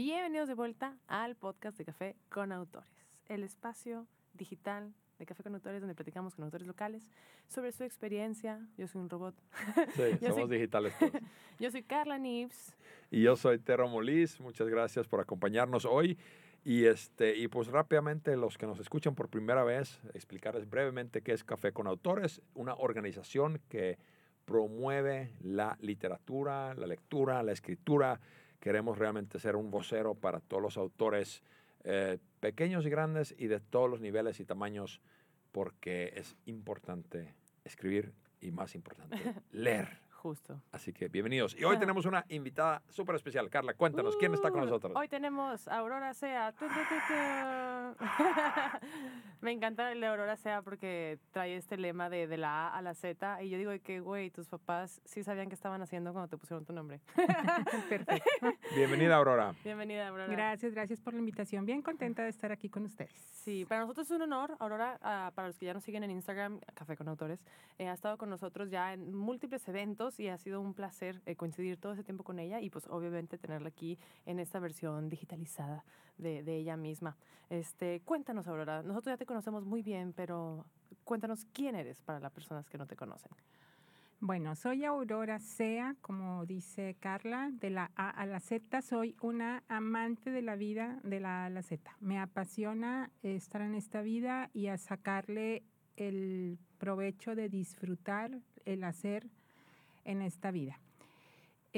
Bienvenidos de vuelta al podcast de Café con Autores, el espacio digital de Café con Autores donde platicamos con autores locales sobre su experiencia. Yo soy un robot. Sí, somos soy- digitales todos. Yo soy Carla Nibs. Y yo soy Tero Molís. Muchas gracias por acompañarnos hoy. Y, este, y pues rápidamente los que nos escuchan por primera vez, explicarles brevemente qué es Café con Autores, una organización que promueve la literatura, la lectura, la escritura. Queremos realmente ser un vocero para todos los autores eh, pequeños y grandes y de todos los niveles y tamaños, porque es importante escribir y más importante, leer. Justo. Así que bienvenidos. Y hoy tenemos una invitada súper especial. Carla, cuéntanos, ¿quién está con Uh, nosotros? Hoy tenemos a Aurora Sea. Tu, tu, tu, tu. Me encanta el de Aurora Sea porque trae este lema de, de la A a la Z. Y yo digo que, güey, tus papás sí sabían qué estaban haciendo cuando te pusieron tu nombre. Perfecto. Bienvenida, Aurora. Bienvenida, Aurora. Gracias, gracias por la invitación. Bien contenta de estar aquí con ustedes. Sí, para nosotros es un honor. Aurora, ah, para los que ya nos siguen en Instagram, Café con Autores, eh, ha estado con nosotros ya en múltiples eventos y ha sido un placer eh, coincidir todo ese tiempo con ella y pues obviamente tenerla aquí en esta versión digitalizada de, ella misma. Este, cuéntanos, Aurora. Nosotros ya te conocemos muy bien, pero cuéntanos quién eres para las personas que no te conocen. Bueno, soy Aurora Sea, como dice Carla, de la A a la Z. Soy una amante de la vida de la A a la Z. Me apasiona estar en esta vida y a sacarle el provecho de disfrutar el hacer en esta vida.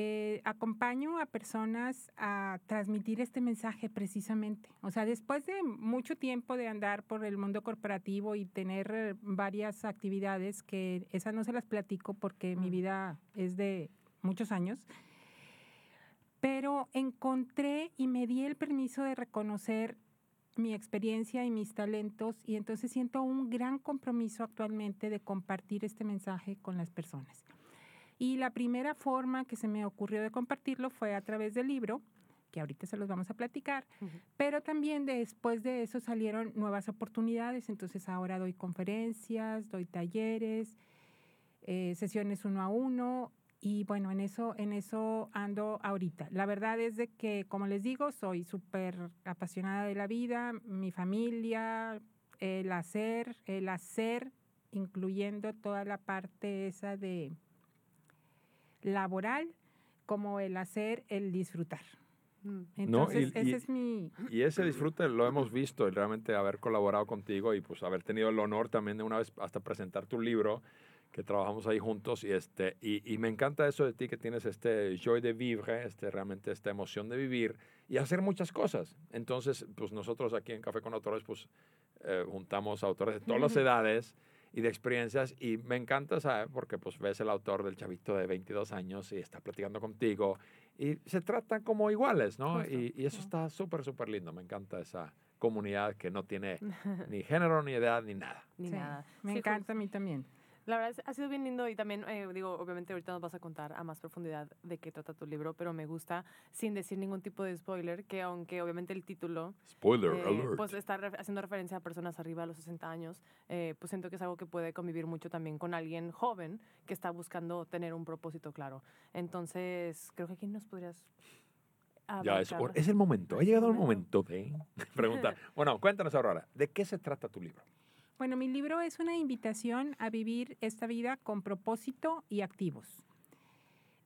Eh, acompaño a personas a transmitir este mensaje precisamente. O sea, después de mucho tiempo de andar por el mundo corporativo y tener eh, varias actividades, que esas no se las platico porque mi Mm. vida es de muchos años, pero encontré y me di el permiso de reconocer mi experiencia y mis talentos y entonces siento un gran compromiso actualmente de compartir este mensaje con las personas. Y la primera forma que se me ocurrió de compartirlo fue a través del libro, que ahorita se los vamos a platicar, pero también después de eso salieron nuevas oportunidades, entonces ahora doy conferencias, doy talleres, eh, sesiones uno a uno. Y bueno, en eso, en eso ando ahorita. La verdad es de que, como les digo, soy súper apasionada de la vida, mi familia, el hacer, el hacer, incluyendo toda la parte esa de laboral, como el hacer, el disfrutar. Mm. Entonces, y- ese y- es mi... Y ese disfrute lo hemos visto, y realmente haber colaborado contigo y pues haber tenido el honor también de una vez hasta presentar tu libro, que trabajamos ahí juntos. Y, este, y, y me encanta eso de ti, que tienes este joy de vivre, este, realmente esta emoción de vivir y hacer muchas cosas. Entonces, pues nosotros aquí en Café con Autores, pues eh, juntamos autores de todas las edades y de experiencias y me encanta, ¿sabes? Porque pues ves el autor del chavito de 22 años y está platicando contigo y se tratan como iguales, ¿no? Justo. Y, y eso está súper, súper lindo. Me encanta esa comunidad que no tiene ni género, ni edad, ni nada. Ni Sí, nada. Me Sí, encanta a mí también. La verdad ha sido bien lindo y también, eh, digo, obviamente ahorita nos vas a contar a más profundidad de qué trata tu libro, pero me gusta, sin decir ningún tipo de spoiler, que aunque obviamente el título Spoiler eh, alert. pues está re- haciendo referencia a personas arriba de los 60 años, eh, pues siento que es algo que puede convivir mucho también con alguien joven que está buscando tener un propósito claro. Entonces, creo que aquí nos podrías... ya es, es el momento. Ha llegado el momento. momento de preguntar. Bueno, cuéntanos ahora, ¿de qué se trata tu libro? Bueno, mi libro es una invitación a vivir esta vida con propósito y activos.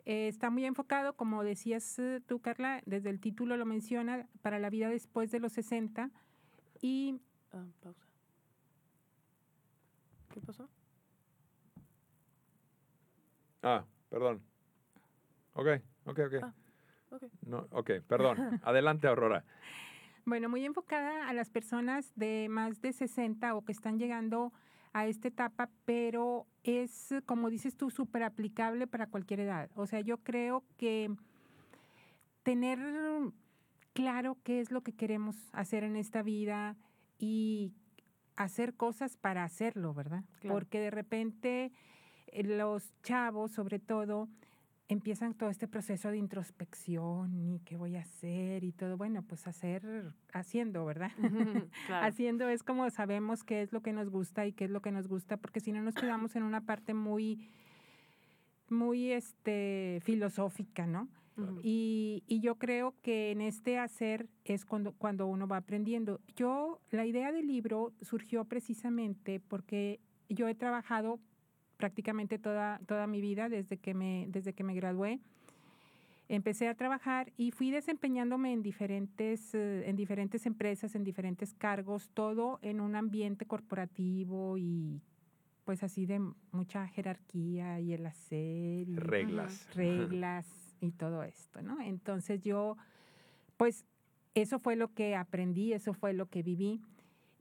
Eh, está muy enfocado, como decías eh, tú, Carla, desde el título lo menciona, para la vida después de los 60. Y Ah, pausa. ¿Qué pasó? Ah, perdón. Ok, ok, ok. Ah. Ok. No, ok, perdón. Adelante, Aurora. Bueno, muy enfocada a las personas de más de 60 o que están llegando a esta etapa, pero es, como dices tú, súper aplicable para cualquier edad. O sea, yo creo que tener claro qué es lo que queremos hacer en esta vida y hacer cosas para hacerlo, ¿verdad? Claro. Porque de repente eh, los chavos, sobre todo, empiezan todo este proceso de introspección y qué voy a hacer y todo. Bueno, pues hacer, haciendo, ¿verdad? claro. Haciendo es como sabemos qué es lo que nos gusta y qué es lo que nos gusta, porque si no nos quedamos en una parte muy, muy este, filosófica, ¿no? Y, y, yo creo que en este hacer es cuando, cuando uno va aprendiendo. Yo, la idea del libro surgió precisamente porque yo he trabajado prácticamente toda, toda mi vida desde que, me, desde que me gradué. Empecé a trabajar y fui desempeñándome en diferentes, eh, en diferentes empresas, en diferentes cargos, todo en un ambiente corporativo y pues así de mucha jerarquía y el hacer. Y reglas. Reglas y todo esto, ¿no? Entonces yo, pues eso fue lo que aprendí, eso fue lo que viví.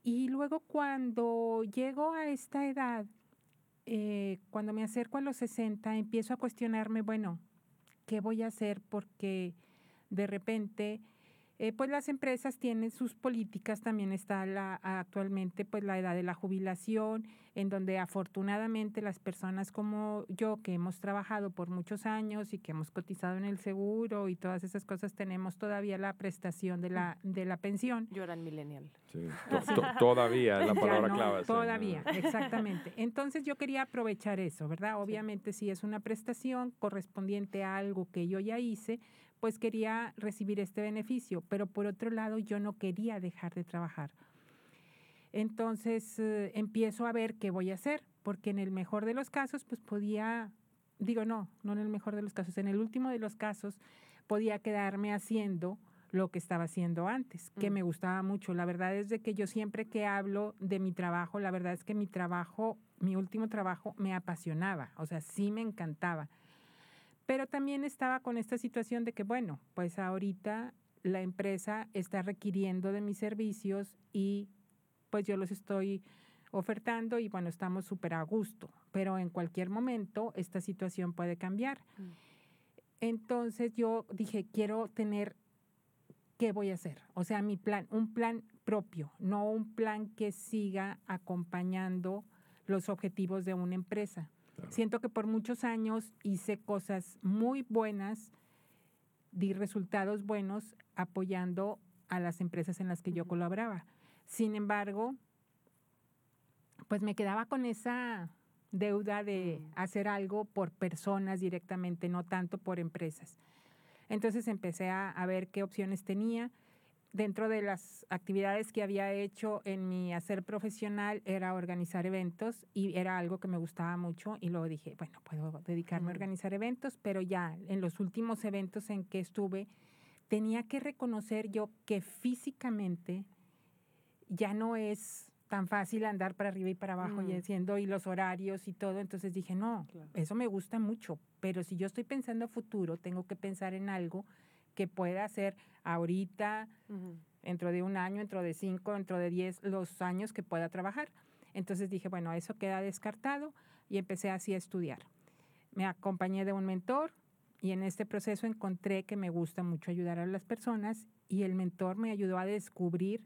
Y luego cuando llego a esta edad, eh, cuando me acerco a los 60, empiezo a cuestionarme, bueno, ¿qué voy a hacer? Porque de repente eh, pues las empresas tienen sus políticas, también está la, actualmente pues la edad de la jubilación, en donde afortunadamente las personas como yo que hemos trabajado por muchos años y que hemos cotizado en el seguro y todas esas cosas tenemos todavía la prestación de la, de la pensión. Yo era millennial. Sí, todavía es la palabra clave. Todavía, exactamente. Entonces yo quería aprovechar eso, ¿verdad? Obviamente si es una prestación correspondiente a algo que yo ya hice, pues quería recibir este beneficio, pero por otro lado yo no quería dejar de trabajar. Entonces eh, empiezo a ver qué voy a hacer, porque en el mejor de los casos, pues podía, digo no, no en el mejor de los casos, en el último de los casos podía quedarme haciendo lo que estaba haciendo antes, que mm. me gustaba mucho. La verdad es de que yo siempre que hablo de mi trabajo, la verdad es que mi trabajo, mi último trabajo me apasionaba, o sea, sí me encantaba. Pero también estaba con esta situación de que, bueno, pues ahorita la empresa está requiriendo de mis servicios y pues yo los estoy ofertando y bueno, estamos súper a gusto, pero en cualquier momento esta situación puede cambiar. Mm. Entonces yo dije, quiero tener, ¿qué voy a hacer? O sea, mi plan, un plan propio, no un plan que siga acompañando los objetivos de una empresa. Siento que por muchos años hice cosas muy buenas, di resultados buenos apoyando a las empresas en las que yo colaboraba. Sin embargo, pues me quedaba con esa deuda de hacer algo por personas directamente, no tanto por empresas. Entonces empecé a, a ver qué opciones tenía dentro de las actividades que había hecho en mi hacer profesional era organizar eventos y era algo que me gustaba mucho y luego dije, bueno, puedo dedicarme a organizar eventos, pero ya en los últimos eventos en que estuve, tenía que reconocer yo que físicamente ya no es tan fácil andar para arriba y para abajo y haciendo y los horarios y todo, entonces dije, no, eso me gusta mucho, pero si yo estoy pensando a futuro, tengo que pensar en algo que pueda hacer ahorita, dentro de un año, dentro de cinco, dentro de diez, los años que pueda trabajar. Entonces dije, bueno, eso queda descartado y empecé así a estudiar. Me acompañé de un mentor y en este proceso encontré que me gusta mucho ayudar a las personas y el mentor me ayudó a descubrir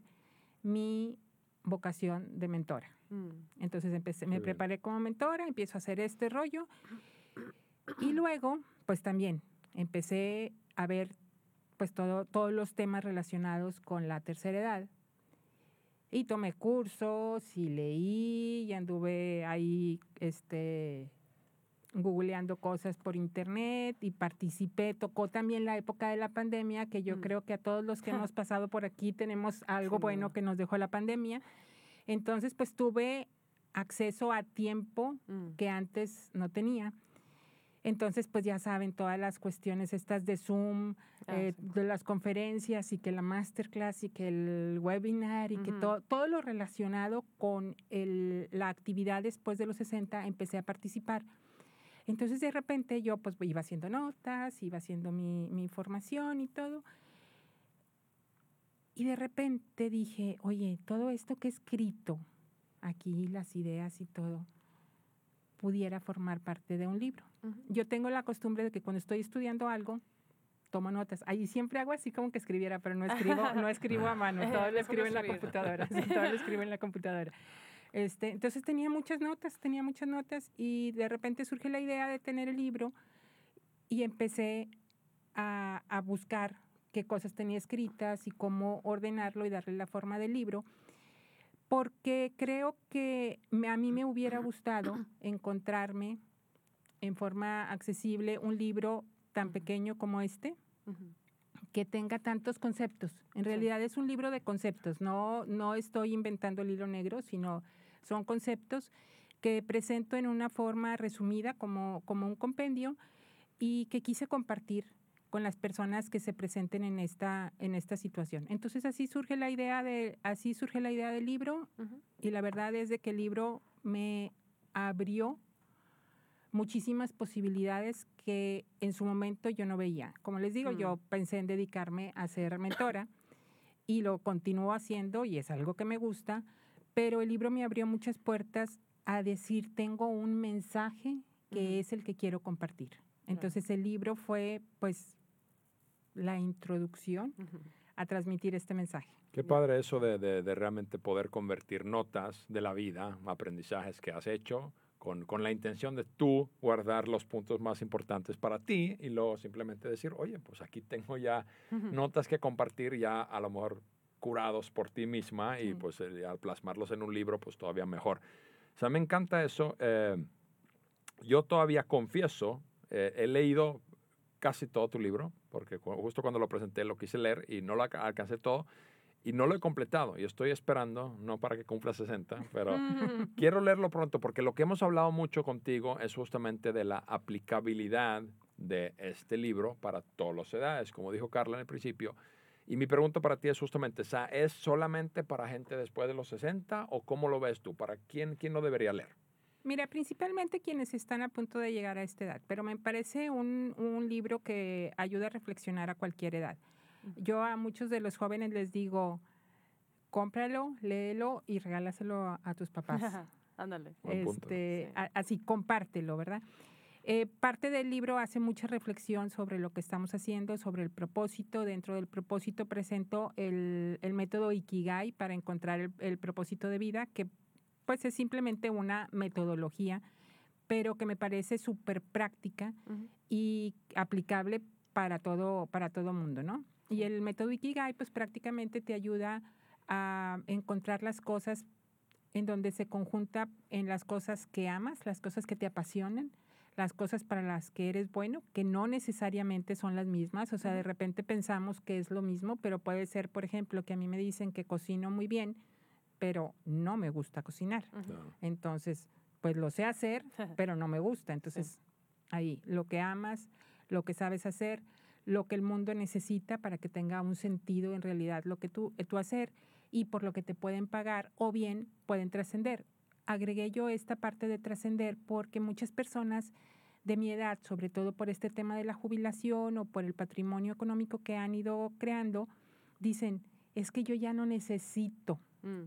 mi vocación de mentora. Mm. Entonces empecé, me preparé como mentora, empiezo a hacer este rollo y luego, pues también empecé a ver pues todo, todos los temas relacionados con la tercera edad. Y tomé cursos y leí y anduve ahí este, googleando cosas por internet y participé. Tocó también la época de la pandemia, que yo mm. creo que a todos los que hemos pasado por aquí tenemos algo bueno que nos dejó la pandemia. Entonces, pues tuve acceso a tiempo mm. que antes no tenía. Entonces, pues ya saben, todas las cuestiones estas de Zoom, ah, eh, de las conferencias y que la masterclass y que el webinar y que todo, todo lo relacionado con el, la actividad después de los 60, empecé a participar. Entonces, de repente yo pues iba haciendo notas, iba haciendo mi, mi información y todo. Y de repente dije, oye, todo esto que he escrito aquí, las ideas y todo, pudiera formar parte de un libro. Yo tengo la costumbre de que cuando estoy estudiando algo, tomo notas. Ahí siempre hago así como que escribiera, pero no escribo, no escribo a mano, todo lo escribo en la computadora, todo lo escribo en la computadora. Este, entonces tenía muchas notas, tenía muchas notas y de repente surge la idea de tener el libro y empecé a, a buscar qué cosas tenía escritas y cómo ordenarlo y darle la forma del libro porque creo que a mí me hubiera gustado encontrarme en forma accesible un libro tan pequeño como este, que tenga tantos conceptos. En realidad es un libro de conceptos, no, no estoy inventando el hilo negro, sino son conceptos que presento en una forma resumida como, como un compendio y que quise compartir con las personas que se presenten en esta, en esta situación. Entonces así surge la idea de, así surge la idea del libro y la verdad es de que el libro me abrió muchísimas posibilidades que en su momento yo no veía. Como les digo, yo mm. pensé en dedicarme a ser mentora y lo continúo haciendo y es algo que me gusta, pero el libro me abrió muchas puertas a decir, tengo un mensaje que es el que quiero compartir. Entonces el libro fue pues la introducción a transmitir este mensaje. Qué padre eso de, de, realmente poder convertir notas de la vida, aprendizajes que has hecho, con, con, la intención de tú guardar los puntos más importantes para ti y luego simplemente decir, oye, pues aquí tengo ya notas que compartir ya a lo mejor curados por ti misma y pues eh, al plasmarlos en un libro, pues todavía mejor. O sea, me encanta eso. Eh, yo todavía confieso, eh, he leído casi todo tu libro, porque justo cuando lo presenté lo quise leer y no lo alcancé todo y no lo he completado y estoy esperando, no para que cumpla 60, pero quiero leerlo pronto porque lo que hemos hablado mucho contigo es justamente de la aplicabilidad de este libro para todas las edades, como dijo Carla en el principio. Y mi pregunta para ti es justamente, ¿es solamente para gente después de los 60 o cómo lo ves tú? ¿Para quién, quién lo debería leer? Mira, principalmente quienes están a punto de llegar a esta edad, pero me parece un, un libro que ayuda a reflexionar a cualquier edad. Yo a muchos de los jóvenes les digo, cómpralo, léelo y regálaselo a, tus papás. Ándale. Este, así, compártelo, ¿verdad? Eh, parte del libro hace mucha reflexión sobre lo que estamos haciendo, sobre el propósito. Dentro del propósito presento el, el método Ikigai para encontrar el, el, propósito de vida, que pues es simplemente una metodología, pero que me parece súper práctica y aplicable para todo, para todo mundo, ¿no? Y el método Ikigai, pues prácticamente te ayuda a encontrar las cosas en donde se conjunta en las cosas que amas, las cosas que te apasionan, las cosas para las que eres bueno, que no necesariamente son las mismas. O sea, de repente pensamos que es lo mismo, pero puede ser, por ejemplo, que a mí me dicen que cocino muy bien, pero no me gusta cocinar. Entonces, pues lo sé hacer, pero no me gusta. Entonces, ahí, lo que amas, lo que sabes hacer, lo que el mundo necesita para que tenga un sentido en realidad lo que tú, tú hacer y por lo que te pueden pagar o bien pueden trascender. Agregué yo esta parte de trascender porque muchas personas de mi edad, sobre todo por este tema de la jubilación o por el patrimonio económico que han ido creando, dicen, es que yo ya no necesito. Mm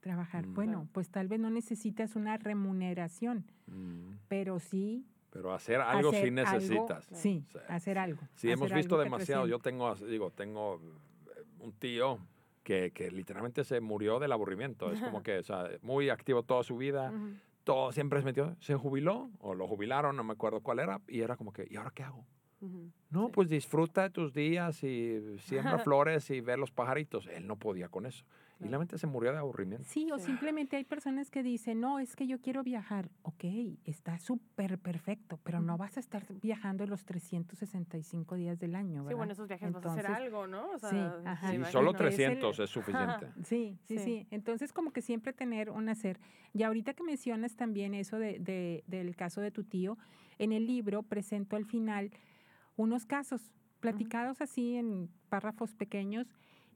trabajar. Mm, bueno, pues tal vez no necesitas una remuneración, mm. pero sí pero hacer algo sí necesitas. sí, hacer algo. Sí, hemos visto demasiado. Yo tengo, digo, tengo eh, un tío que, que, literalmente se murió del aburrimiento. Es como que, o sea, muy activo toda su vida, todo siempre se metió, se jubiló o lo jubilaron, no me acuerdo cuál era, y era como que, ¿y ahora qué hago? No, pues disfruta de tus días y siembra flores y ve los pajaritos. Él no podía con eso. Y la mente se murió de aburrimiento. Sí, o simplemente hay personas que dicen, no, es que yo quiero viajar. Ok, está súper perfecto, pero no vas a estar viajando los 365 días del año, ¿verdad? Sí, bueno, esos viajes vas a hacer algo, ¿no? O sea, sí, ajá. sí solo 300 es, suficiente. Sí, sí, sí, Entonces, como que siempre tener un hacer. Y ahorita que mencionas también eso de, de, del caso de tu tío, en el libro presento al final unos casos platicados así en párrafos pequeños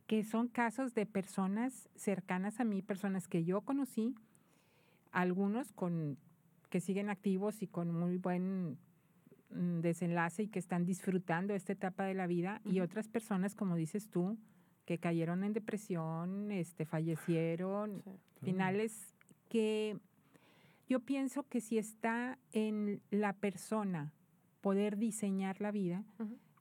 que son casos de personas cercanas a mí, personas que yo conocí, algunos con que siguen activos y con muy buen mm, desenlace y que están disfrutando esta etapa de la vida y otras personas como dices tú que cayeron en depresión, este fallecieron, finales que yo pienso que si está en la persona poder diseñar la vida,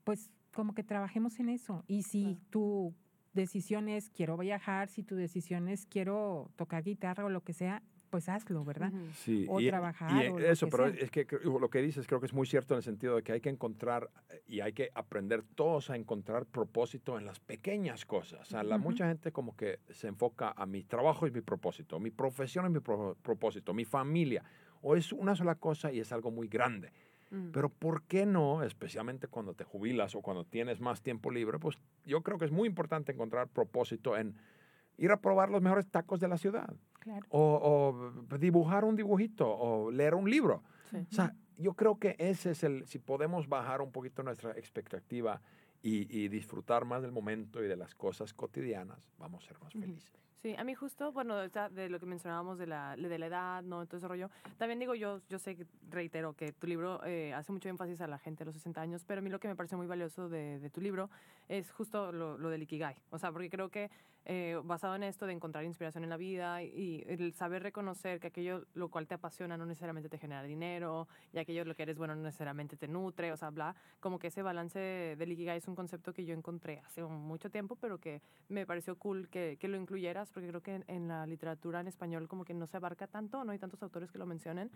pues como que trabajemos en eso. Y si tú decisión es quiero viajar, si tu decisión es quiero tocar guitarra o lo que sea, pues hazlo, ¿verdad? Sí, o trabajar. Y eso, pero es que lo que dices creo que es muy cierto en el sentido de que hay que encontrar eh, y hay que aprender todos a encontrar propósito en las pequeñas cosas. O sea, la, mucha gente como que se enfoca a mi trabajo es mi propósito, mi profesión es mi propósito, mi familia, o es una sola cosa y es algo muy grande. Mm. Pero ¿por qué no, especialmente cuando te jubilas o cuando tienes más tiempo libre? Pues yo creo que es muy importante encontrar propósito en ir a probar los mejores tacos de la ciudad. Claro. O, o dibujar un dibujito o leer un libro. Sí. O sea, yo creo que ese es el, si podemos bajar un poquito nuestra expectativa y, y disfrutar más del momento y de las cosas cotidianas, vamos a ser más felices. Sí, a mí justo, bueno, de lo que mencionábamos de la, de la edad, ¿no? Todo ese rollo. También digo, yo, yo sé, reitero, que tu libro eh, hace mucho énfasis a la gente de los 60 años, pero a mí lo que me parece muy valioso de, de tu libro es justo lo, lo del Ikigai. O sea, porque creo que eh, basado en esto de encontrar inspiración en la vida y el saber reconocer que aquello lo cual te apasiona no necesariamente te genera dinero y aquello lo que eres bueno no necesariamente te nutre, o sea, bla, como que ese balance del Ikigai es un concepto que yo encontré hace mucho tiempo, pero que me pareció cool que, que lo incluyeras porque creo que en, en la literatura en español como que no se abarca tanto, no hay tantos autores que lo mencionen.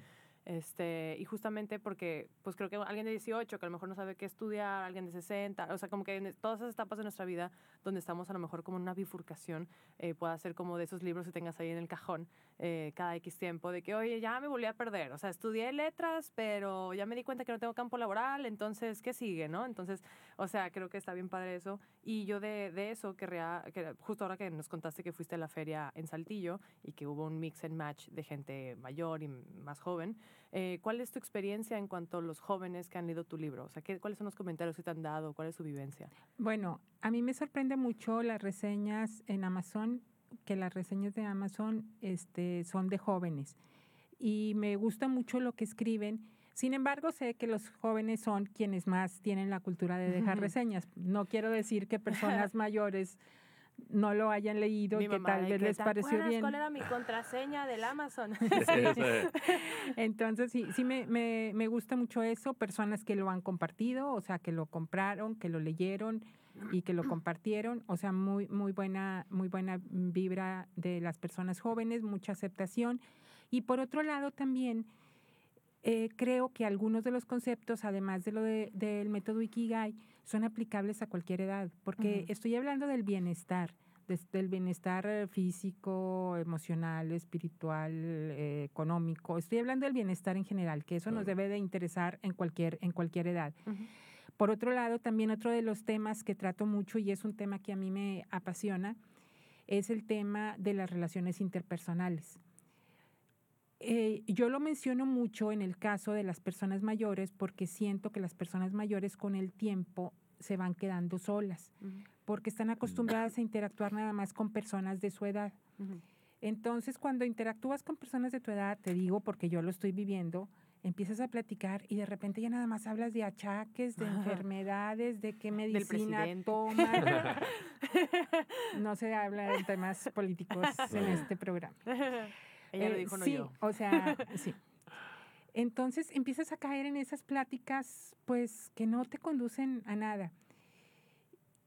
Este, y justamente porque, pues creo que alguien de 18 que a lo mejor no sabe qué estudiar, alguien de 60, o sea, como que en todas esas etapas de nuestra vida donde estamos a lo mejor como en una bifurcación, eh, pueda ser como de esos libros que tengas ahí en el cajón eh, cada X tiempo, de que, oye, ya me volví a perder, o sea, estudié letras, pero ya me di cuenta que no tengo campo laboral, entonces, ¿qué sigue, no? Entonces, o sea, creo que está bien padre eso. Y yo de, de eso querría, que justo ahora que nos contaste que fuiste a la feria en Saltillo y que hubo un mix and match de gente mayor y más joven, eh, ¿cuál es tu experiencia en cuanto a los jóvenes que han leído tu libro? O sea, ¿qué, ¿cuáles son los comentarios que te han dado? ¿Cuál es su vivencia? Bueno, a mí me sorprende mucho las reseñas en Amazon, que las reseñas de Amazon este, son de jóvenes. Y me gusta mucho lo que escriben. Sin embargo, sé que los jóvenes son quienes más tienen la cultura de dejar reseñas. No quiero decir que personas mayores no lo hayan leído Mi y que mamá, tal vez que, les ¿te pareció bien. ¿Cuál era mi contraseña del Amazon? Entonces, sí, sí me, me, me gusta mucho eso, personas que lo han compartido, o sea, que lo compraron, que lo leyeron y que lo compartieron, o sea, muy, muy buena, muy buena vibra de las personas jóvenes, mucha aceptación. Y por otro lado también, eh, creo que algunos de los conceptos, además de lo de- del método Ikigai, son aplicables a cualquier edad, porque estoy hablando del bienestar, del bienestar eh, físico, emocional, espiritual, eh, económico. Estoy hablando del bienestar en general, que eso nos debe de interesar en cualquier, en cualquier edad. Por otro lado, también otro de los temas que trato mucho y es un tema que a mí me apasiona, es el tema de las relaciones interpersonales. Eh, yo lo menciono mucho en el caso de las personas mayores porque siento que las personas mayores con el tiempo se van quedando solas, porque están acostumbradas a interactuar nada más con personas de su edad. Entonces, cuando interactúas con personas de tu edad, te digo porque yo lo estoy viviendo, empiezas a platicar y de repente ya nada más hablas de achaques, de enfermedades, de qué medicina tomas. No se habla de temas políticos en este programa. Ella lo Eh, dijo, no sí, yo. o sea, sí. Entonces empiezas a caer en esas pláticas, pues, que no te conducen a nada.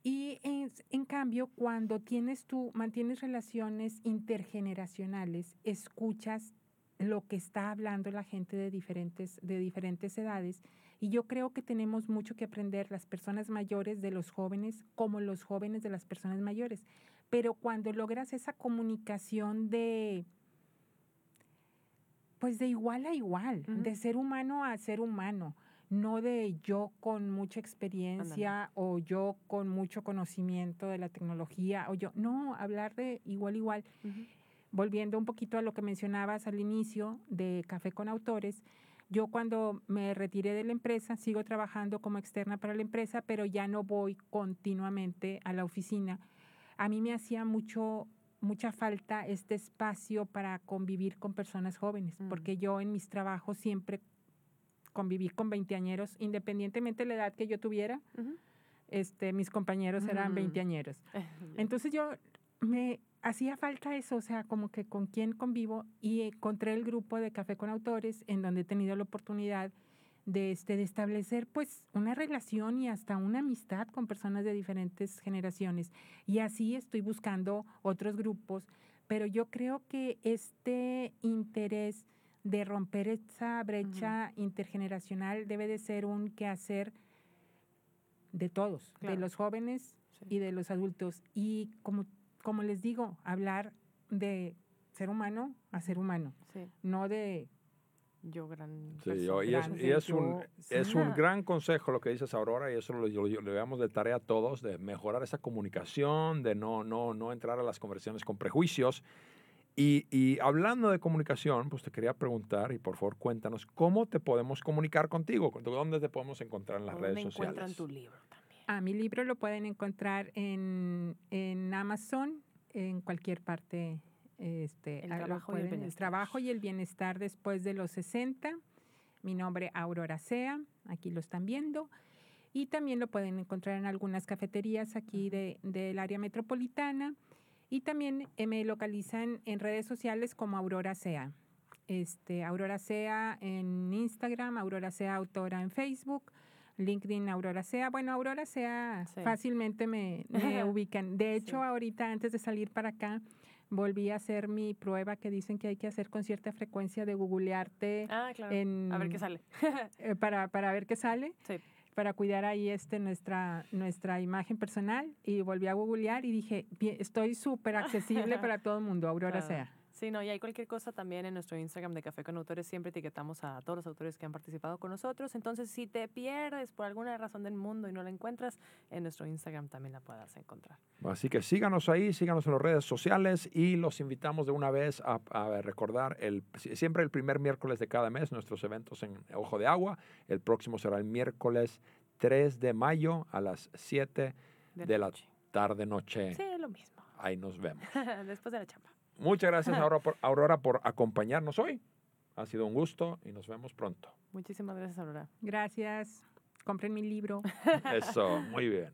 Y en, en cambio, cuando tienes tú, mantienes relaciones intergeneracionales, escuchas lo que está hablando la gente de diferentes, de diferentes edades. Y yo creo que tenemos mucho que aprender las personas mayores de los jóvenes, como los jóvenes de las personas mayores. Pero cuando logras esa comunicación de, pues de igual a igual, de ser humano a ser humano, no de yo con mucha experiencia o yo con mucho conocimiento de la tecnología o yo, no, hablar de igual a igual. Volviendo un poquito a lo que mencionabas al inicio de Café con Autores, yo cuando me retiré de la empresa, sigo trabajando como externa para la empresa, pero ya no voy continuamente a la oficina. A mí me hacía mucho mucha falta este espacio para convivir con personas jóvenes, Mm. porque yo en mis trabajos siempre conviví con veinteañeros, independientemente de la edad que yo tuviera, este, mis compañeros eran Mm. veinteañeros. Entonces yo me hacía falta eso, o sea, como que con quién convivo y encontré el grupo de Café con Autores en donde he tenido la oportunidad de, este, de establecer pues una relación y hasta una amistad con personas de diferentes generaciones. Y así estoy buscando otros grupos, pero yo creo que este interés de romper esa brecha intergeneracional debe de ser un quehacer de todos, Claro. de los jóvenes Sí. y de los adultos. Y como, como les digo, hablar de ser humano a ser humano, Sí. no de yo gran Sí, persona. yo- y es, y es un, es un gran consejo lo que dices Aurora y eso lo, lo- lo llevamos de tarea a todos, de mejorar esa comunicación, de no, no, no entrar a las conversaciones con prejuicios. Y, y hablando de comunicación, pues te quería preguntar y por favor cuéntanos, ¿cómo te podemos comunicar contigo? ¿Dónde te podemos encontrar en las ¿Dónde redes encuentran sociales? tu libro también? Ah, mi libro lo pueden encontrar en, en Amazon, en cualquier parte. Este, El trabajo y el bienestar. trabajo y el bienestar después de los 60. Mi nombre Aurora Sea, aquí lo están viendo. Y también lo pueden encontrar en algunas cafeterías aquí de- del área metropolitana. Y también eh, me localizan en redes sociales como Aurora Sea. Este, Aurora Sea en Instagram, Aurora Sea Autora en Facebook, LinkedIn Aurora Sea. Bueno, Aurora Sea Sí. fácilmente me, me ubican. De hecho, Sí. ahorita antes de salir para acá, volví a hacer mi prueba que dicen que hay que hacer con cierta frecuencia de googlearte Ah, claro. en, A ver qué sale. eh, para, para ver qué sale Sí. para cuidar ahí este nuestra nuestra imagen personal y volví a googlear y dije "Bien, estoy súper accesible para todo el mundo Aurora Claro. sea Sí, no, y hay cualquier cosa también en nuestro Instagram de Café con Autores. Siempre etiquetamos a todos los autores que han participado con nosotros. Entonces, si te pierdes por alguna razón del mundo y no la encuentras, en nuestro Instagram también la puedas encontrar. Así que síganos ahí, síganos en las redes sociales y los invitamos de una vez a, a recordar el, siempre el primer miércoles de cada mes nuestros eventos en Ojo de Agua. El próximo será el miércoles 3 de mayo a las 7 de la noche. tarde noche. Sí, lo mismo. Ahí nos vemos. Después de la chamba. Muchas gracias Aurora por, Aurora por acompañarnos hoy. Ha sido un gusto y nos vemos pronto. Muchísimas gracias, Aurora. gracias compren mi libro Eso, muy bien.